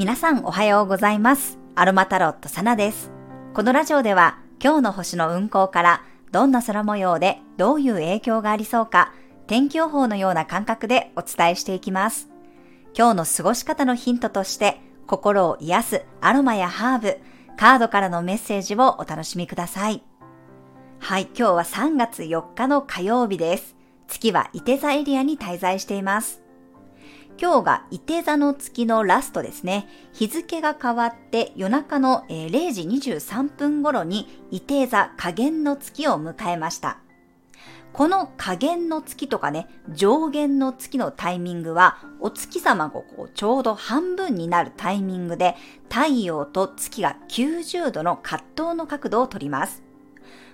皆さんおはようございます。アロマタロットサナです。このラジオでは今日の星の運行からどんな空模様でどういう影響がありそうか天気予報のような感覚でお伝えしていきます。今日の過ごし方のヒントとして心を癒すアロマやハーブ、カードからのメッセージをお楽しみください。はい、今日は3月4日の火曜日です。月は伊手座エリアに滞在しています。今日が伊手座の月のラストですね。日付が変わって夜中の0時23分頃に伊手座下限の月を迎えました。この下限の月とかね、上限の月のタイミングは、お月様がこうちょうど半分になるタイミングで、太陽と月が90度の葛藤の角度をとります。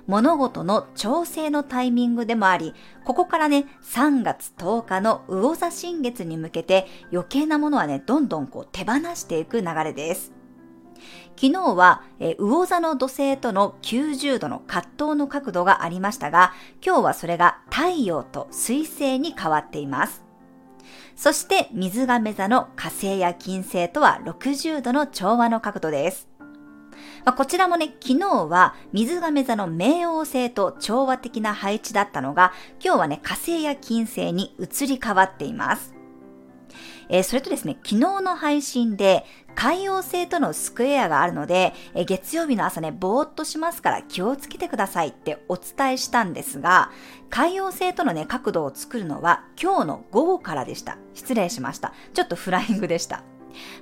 物事の調整のタイミングでもあり、ここからね、3月10日の魚座新月に向けて余計なものはね、どんどんこう手放していく流れです。昨日は、えー魚座の土星との90度の葛藤の角度がありましたが、今日はそれが太陽と水星に変わっています。そして水亀座の火星や金星とは60度の調和の角度です。まあ、こちらもね、昨日は水亀座の冥王星と調和的な配置だったのが、今日はね、火星や金星に移り変わっています。えーそれとですね、昨日の配信で海王星とのスクエアがあるので、えー月曜日の朝ね、ぼーっとしますから気をつけてくださいってお伝えしたんですが、海王星とのね、角度を作るのは今日の午後からでした。失礼しました。ちょっとフライングでした。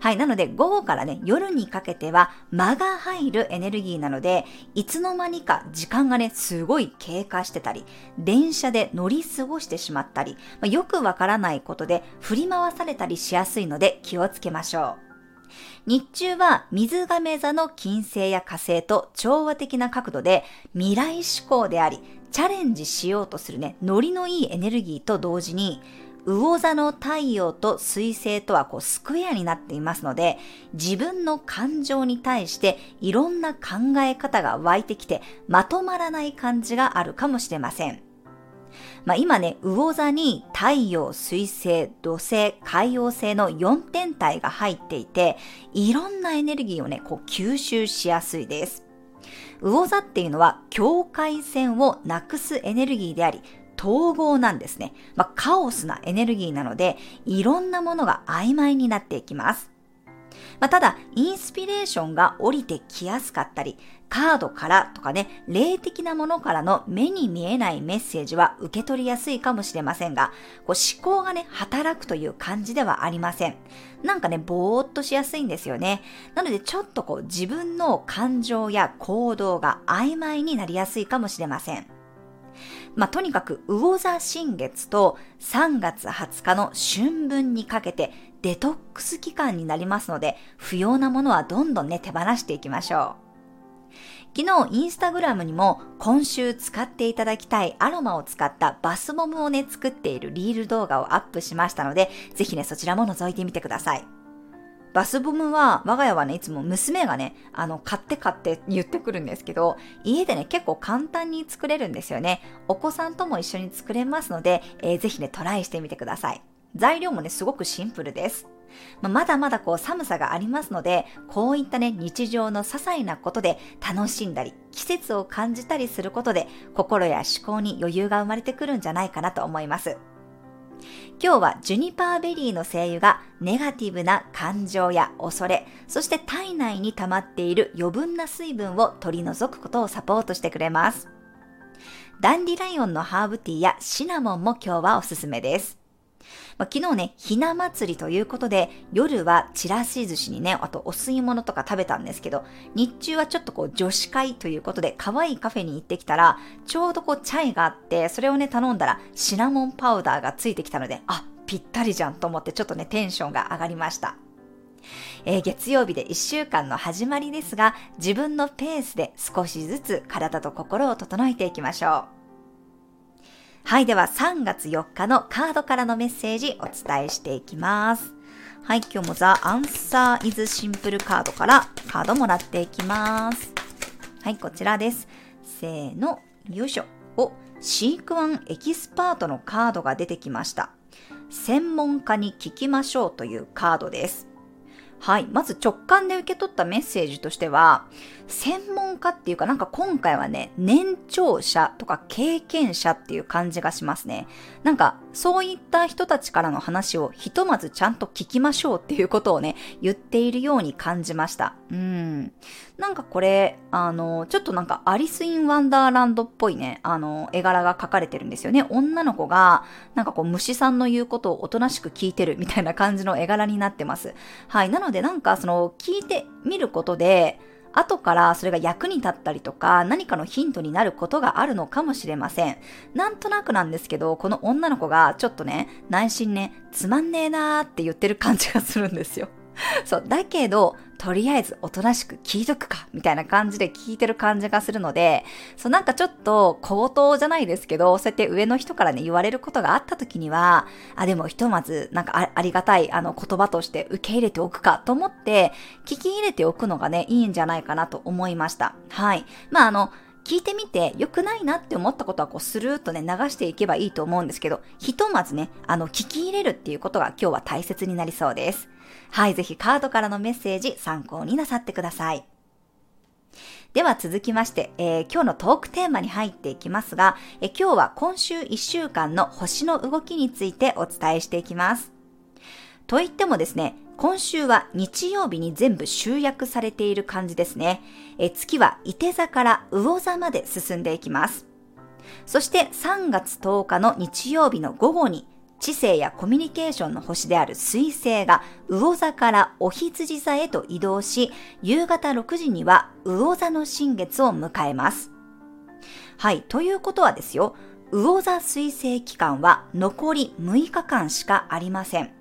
はい。なので、午後からね、夜にかけては間が入るエネルギーなので、いつの間にか時間がね、すごい経過してたり、電車で乗り過ごしてしまったり、まあよくわからないことで振り回されたりしやすいので気をつけましょう。日中は水亀座の金星や火星と調和的な角度で未来志向であり、チャレンジしようとするね、ノリのいいエネルギーと同時に、魚座の太陽と水星とはこうスクエアになっていますので、自分の感情に対していろんな考え方が湧いてきてまとまらない感じがあるかもしれません。まあ、今ね、魚座に太陽、水星、土星、海王星の4天体が入っていて、いろんなエネルギーをね、こう吸収しやすいです。魚座っていうのは境界線をなくすエネルギーであり、統合なんですね。まあ、カオスなエネルギーなので、いろんなものが曖昧になっていきます。まあ、ただ、インスピレーションが降りてきやすかったり、カードからとかね、霊的なものからの目に見えないメッセージは受け取りやすいかもしれませんが、こう思考がね、働くという感じではありません。なんかね、ぼーっとしやすいんですよね。なので、ちょっとこう自分の感情や行動が曖昧になりやすいかもしれません。まあ、とにかく魚座新月と3月20日の春分にかけてデトックス期間になりますので、不要なものはどんどんね、手放していきましょう。昨日インスタグラムにも今週使っていただきたいアロマを使ったバスボムをね作っているリール動画をアップしましたので、ぜひねそちらも覗いてみてください。バスボムは、我が家はね、いつも娘がね、あの、買って買って言ってくるんですけど、家でね、結構簡単に作れるんですよね。お子さんとも一緒に作れますので、えーぜひね、トライしてみてください。材料もね、すごくシンプルです。まあまだまだこう寒さがありますので、こういったね、日常の些細なことで楽しんだり、季節を感じたりすることで、心や思考に余裕が生まれてくるんじゃないかなと思います。今日はジュニパーベリーの精油がネガティブな感情や恐れ、そして体内に溜まっている余分な水分を取り除くことをサポートしてくれます。ダンディライオンのハーブティーやシナモンも今日はおすすめです。まあ、昨日ね、ひな祭りということで、夜はちらし寿司にね、あとお吸い物とか食べたんですけど、日中はちょっとこう女子会ということで、可愛いカフェに行ってきたら、ちょうどこうチャイがあって、それをね、頼んだらシナモンパウダーがついてきたので、あ、ぴったりじゃんと思ってちょっとね、テンションが上がりました。えー月曜日で1週間の始まりですが、自分のペースで少しずつ体と心を整えていきましょう。はい、では3月4日のカードからのメッセージお伝えしていきます。はい、今日もザ・アンサー・イズ・シンプルカードからカードもらっていきます。はい、こちらです。せーの、よいしょ。お、シークワンエキスパートのカードが出てきました。専門家に聞きましょうというカードです。はい。まず直感で受け取ったメッセージとしては、専門家っていうかなんか今回はね、年長者とか経験者っていう感じがしますね。なんかそういった人たちからの話をひとまずちゃんと聞きましょうっていうことをね、言っているように感じました。うん。なんかこれ、あの、ちょっとなんかアリス・イン・ワンダーランドっぽいね、あの、絵柄が描かれてるんですよね。女の子が、なんかこう虫さんの言うことをおとなしく聞いてるみたいな感じの絵柄になってます。はい。なのでなんかその聞いてみることで、後からそれが役に立ったりとか何かのヒントになることがあるのかもしれません。なんとなくなんですけど、この女の子がちょっとね、内心ね、つまんねえなーって言ってる感じがするんですよ。そう、だけど、とりあえずおとなしく聞いとくか、みたいな感じで聞いてる感じがするので、そうなんかちょっと口頭じゃないですけど、そうやって上の人からね、言われることがあった時には、あ、でもひとまず、なんかありがたい、あの言葉として受け入れておくかと思って、聞き入れておくのがね、いいんじゃないかなと思いました。はい。まああの、聞いてみて良くないなって思ったことはこうスルーッとね流していけばいいと思うんですけど、ひとまずね、あの聞き入れるっていうことが今日は大切になりそうです。はい、ぜひカードからのメッセージ参考になさってください。では続きまして、えー、今日のトークテーマに入っていきますが、えー、今日は今週1週間の星の動きについてお伝えしていきます。と言ってもですね、今週は日曜日に全部集約されている感じですね。え月は伊手座から魚座まで進んでいきます。そして3月10日の日曜日の午後に知性やコミュニケーションの星である水星が魚座からお羊座へと移動し、夕方6時には魚座の新月を迎えます。はい、ということはですよ、魚座水星期間は残り6日間しかありません。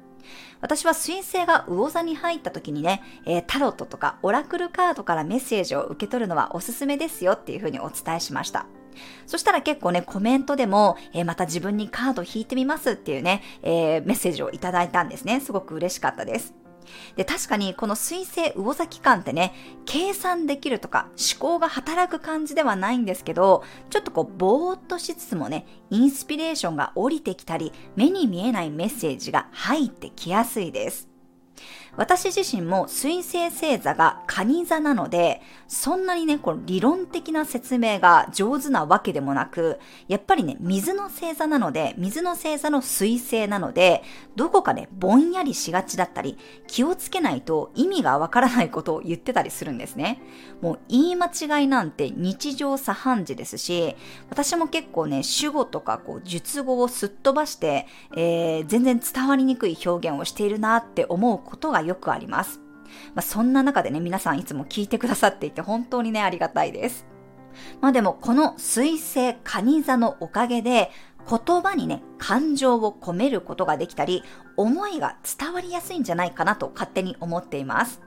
私は水星が魚座に入った時にね、えー、タロットとかオラクルカードからメッセージを受け取るのはおすすめですよっていうふうにお伝えしました。そしたら結構ね、コメントでも、えー、また自分にカード引いてみますっていうね、えー、メッセージをいただいたんですね。すごく嬉しかったです。で、確かにこの水星魚座期間ってね、計算できるとか思考が働く感じではないんですけど、ちょっとこう、ぼーっとしつつもね、インスピレーションが降りてきたり、目に見えないメッセージが入ってきやすいです。私自身も水星星座が蟹座なので、そんなにね、この理論的な説明が上手なわけでもなく、やっぱりね、水の星座なので、水の星座の水星なので、どこかね、ぼんやりしがちだったり、気をつけないと意味がわからないことを言ってたりするんですね。もう言い間違いなんて日常茶飯事ですし、私も結構ね、主語とかこう述語をすっ飛ばして、えー、全然伝わりにくい表現をしているなって思うことがよくあります。まあ、そんな中でね、皆さんいつも聞いてくださっていて本当にね、ありがたいです。まあでも、この水星蟹座のおかげで、言葉にね、感情を込めることができたり、思いが伝わりやすいんじゃないかなと勝手に思っています。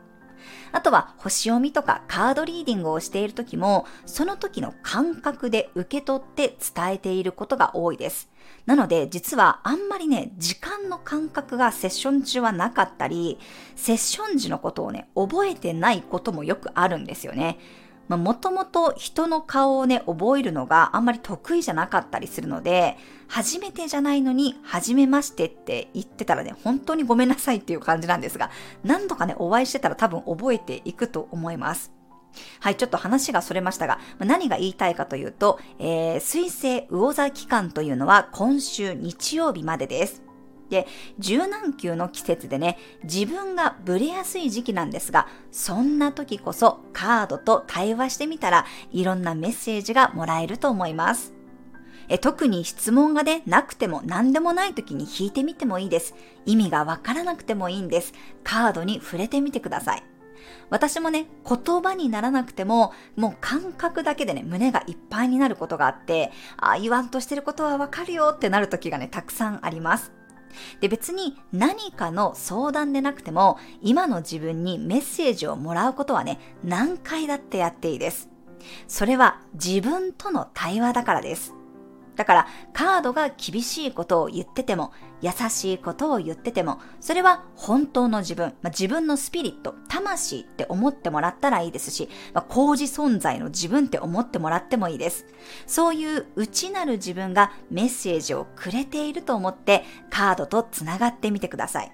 あとは星読みとかカードリーディングをしている時も、その時の感覚で受け取って伝えていることが多いです。なので、実はあんまりね、時間の感覚がセッション中はなかったり、セッション時のことをね、覚えてないこともよくあるんですよね。まあ、もともと人の顔をね、覚えるのがあんまり得意じゃなかったりするので、初めてじゃないのに、初めましてって言ってたらね、本当にごめんなさいっていう感じなんですが、何度かね、お会いしてたら多分覚えていくと思います。はい、ちょっと話がそれましたが、何が言いたいかというと、えー、水星魚座期間というのは今週日曜日までです。で、柔軟球の季節でね、自分がブレやすい時期なんですが、そんな時こそカードと対話してみたら、いろんなメッセージがもらえると思います。え特に質問がね、なくても何でもない時に引いてみてもいいです。意味がわからなくてもいいんです。カードに触れてみてください。私もね、言葉にならなくても、もう感覚だけでね、胸がいっぱいになることがあって、あ言わんとしてることはわかるよってなる時がね、たくさんあります。で、別に何かの相談でなくても、今の自分にメッセージをもらうことはね、何回だってやっていいです。それは自分との対話だからです。だからカードが厳しいことを言ってても、優しいことを言ってても、それは本当の自分、まあ、自分のスピリット、魂って思ってもらったらいいですし、まあ、工事存在の自分って思ってもらってもいいです。そういう内なる自分がメッセージをくれていると思ってカードとつながってみてください。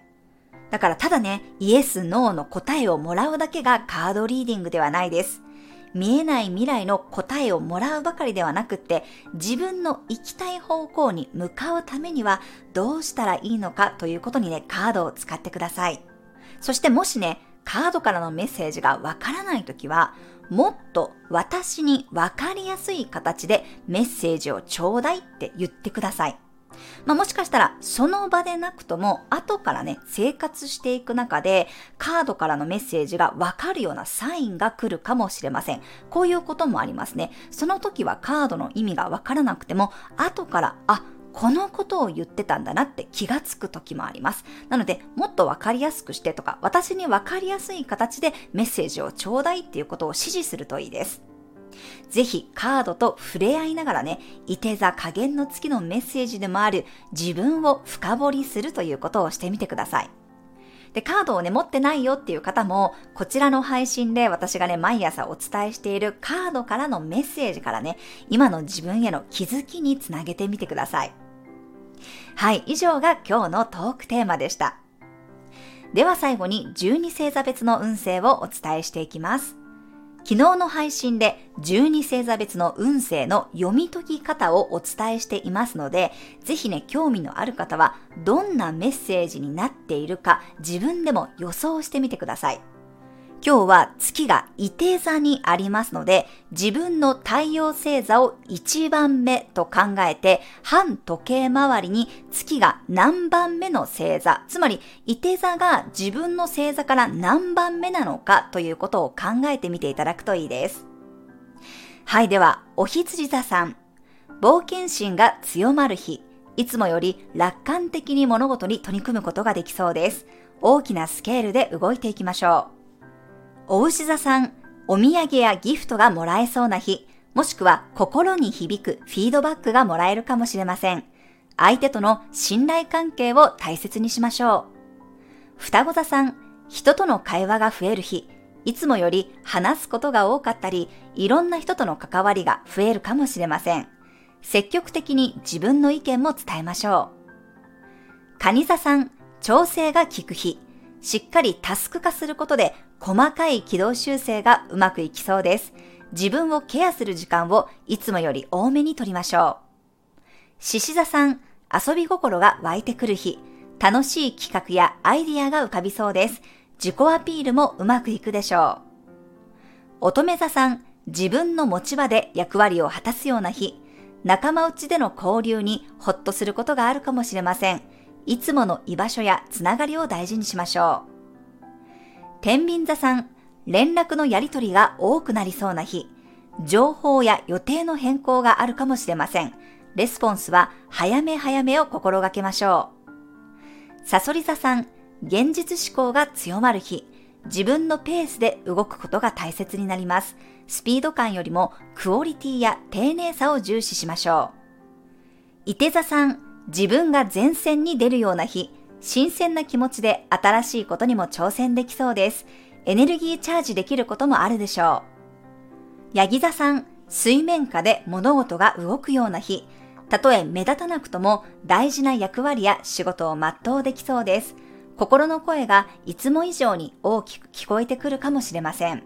だからただね、イエス、ノーの答えをもらうだけがカードリーディングではないです。見えない未来の答えをもらうばかりではなくって、自分の行きたい方向に向かうためにはどうしたらいいのかということにね、カードを使ってください。そしてもしね、カードからのメッセージがわからないときは、もっと私にわかりやすい形でメッセージをちょうだいって言ってください。まあ、もしかしたらその場でなくとも後からね、生活していく中でカードからのメッセージがわかるようなサインが来るかもしれません。こういうこともありますね。その時はカードの意味がわからなくても後から、あ、このことを言ってたんだなって気がつく時もあります。なので、もっとわかりやすくしてとか、私にわかりやすい形でメッセージをちょうだいっていうことを指示するといいです。ぜひカードと触れ合いながらね、いて座加減の月のメッセージでもある自分を深掘りするということをしてみてください。で、カードをね、持ってないよっていう方も、こちらの配信で私がね、毎朝お伝えしているカードからのメッセージからね、今の自分への気づきにつなげてみてください。はい、以上が今日のトークテーマでした。では最後に12星座別の運勢をお伝えしていきます。昨日の配信で12星座別の運勢の読み解き方をお伝えしていますので、ぜひね、興味のある方はどんなメッセージになっているか自分でも予想してみてください。今日は月が伊手座にありますので、自分の太陽星座を1番目と考えて、反時計回りに月が何番目の星座、つまり伊手座が自分の星座から何番目なのかということを考えてみていただくといいです。はい、では、お羊座さん。冒険心が強まる日。いつもより楽観的に物事に取り組むことができそうです。大きなスケールで動いていきましょう。お牛座さん、お土産やギフトがもらえそうな日、もしくは心に響くフィードバックがもらえるかもしれません。相手との信頼関係を大切にしましょう。双子座さん、人との会話が増える日、いつもより話すことが多かったり、いろんな人との関わりが増えるかもしれません。積極的に自分の意見も伝えましょう。蟹座さん、調整が効く日、しっかりタスク化することで細かい軌道修正がうまくいきそうです。自分をケアする時間をいつもより多めに取りましょう。獅子座さん、遊び心が湧いてくる日、楽しい企画やアイディアが浮かびそうです。自己アピールもうまくいくでしょう。乙女座さん、自分の持ち場で役割を果たすような日、仲間内での交流にほっとすることがあるかもしれません。いつもの居場所やつながりを大事にしましょう。天秤座さん、連絡のやりとりが多くなりそうな日、情報や予定の変更があるかもしれません。レスポンスは早め早めを心がけましょう。サソリ座さん、現実思考が強まる日、自分のペースで動くことが大切になります。スピード感よりもクオリティや丁寧さを重視しましょう。伊手座さん、自分が前線に出るような日、新鮮な気持ちで新しいことにも挑戦できそうです。エネルギーチャージできることもあるでしょう。ヤギ座さん、水面下で物事が動くような日、たとえ目立たなくとも大事な役割や仕事を全うできそうです。心の声がいつも以上に大きく聞こえてくるかもしれません。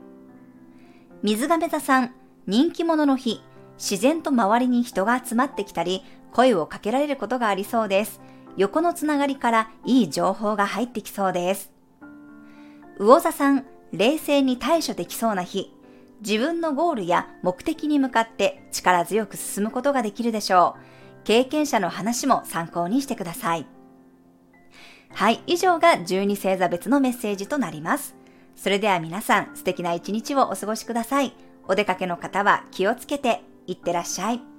水亀座さん、人気者の日、自然と周りに人が集まってきたり、声をかけられることがありそうです。横のつながりからいい情報が入ってきそうです。魚座さん、冷静に対処できそうな日。自分のゴールや目的に向かって力強く進むことができるでしょう。経験者の話も参考にしてください。はい、以上が12星座別のメッセージとなります。それでは皆さん素敵な一日をお過ごしください。お出かけの方は気をつけていってらっしゃい。